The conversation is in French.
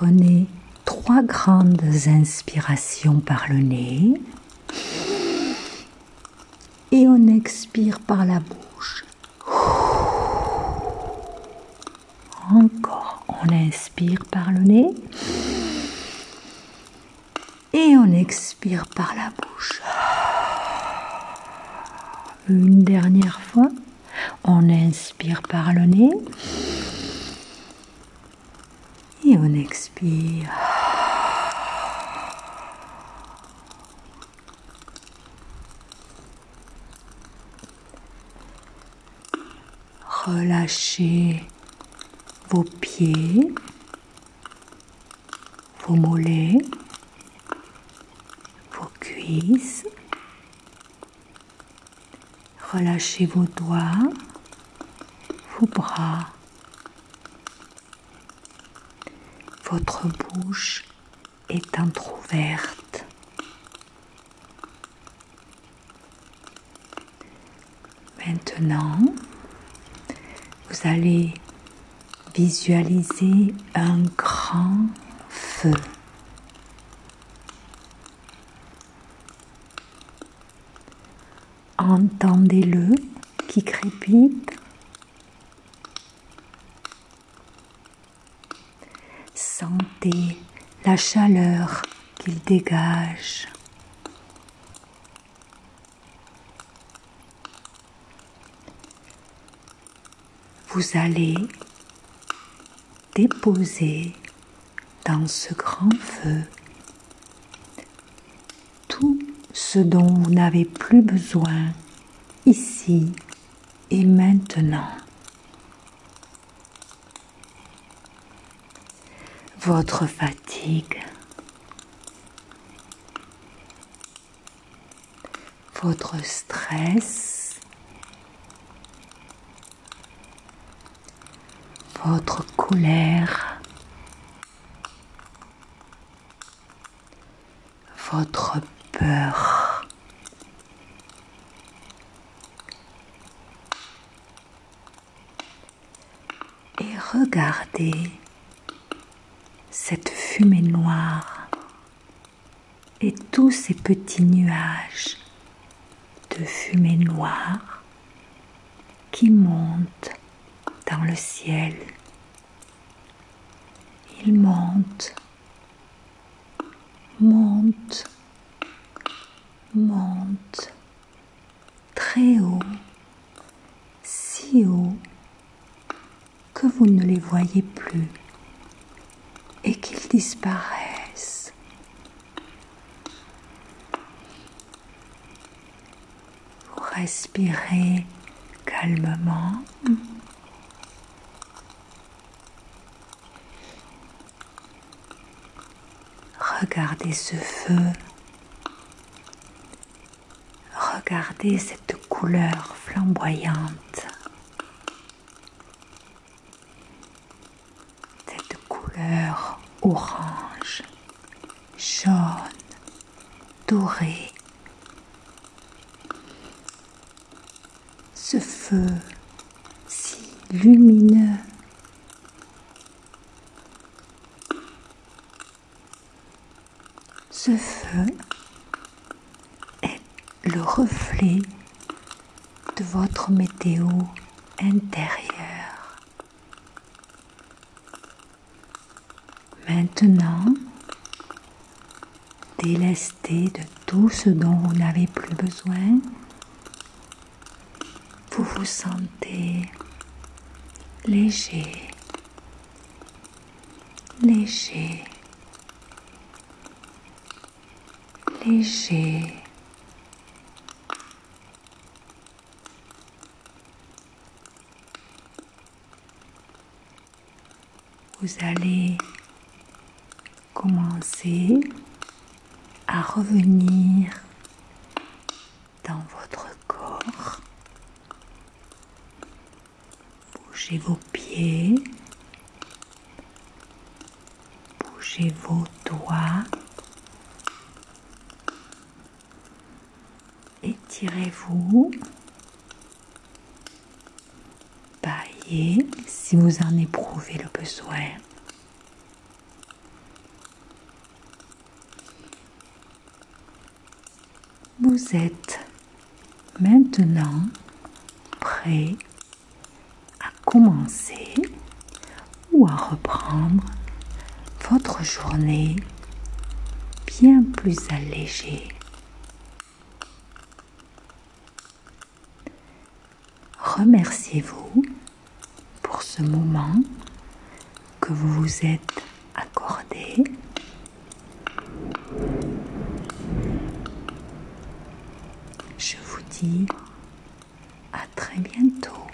Prenez trois grandes inspirations par le nez et on expire par la bouche. Encore, on inspire par le nez et on expire par la bouche. Une dernière fois, on inspire par le nez et on expire. Relâchez vos pieds, vos mollets, vos cuisses. Relâchez vos doigts, vos bras. Votre bouche est entr'ouverte. Maintenant, vous allez visualiser un grand feu. Entendez-le qui crépite. La chaleur qu'il dégage. Vous allez déposer dans ce grand feu tout ce dont vous n'avez plus besoin ici et maintenant. Votre fatigue, votre stress, votre colère, votre peur. Et regardez cette fumée noire et tous ces petits nuages de fumée noire qui montent dans le ciel. Ils montent, montent, montent très haut, si haut que vous ne les voyez plus disparaissent. Vous respirez calmement. Regardez ce feu. Regardez cette couleur flamboyante. Cette couleur orange, jaune, doré. Ce feu si lumineux. Ce feu est le reflet de votre météo intérieure. Maintenant, délesté de tout ce dont vous n'avez plus besoin, vous vous sentez léger, léger, léger. Vous allez commencer à revenir dans votre corps. Bougez vos pieds, bougez vos doigts, étirez-vous, baillez si vous en éprouvez le besoin. Vous êtes maintenant prêt à commencer ou à reprendre votre journée bien plus allégée. Remerciez-vous pour ce moment que vous vous êtes accordé. à très bientôt.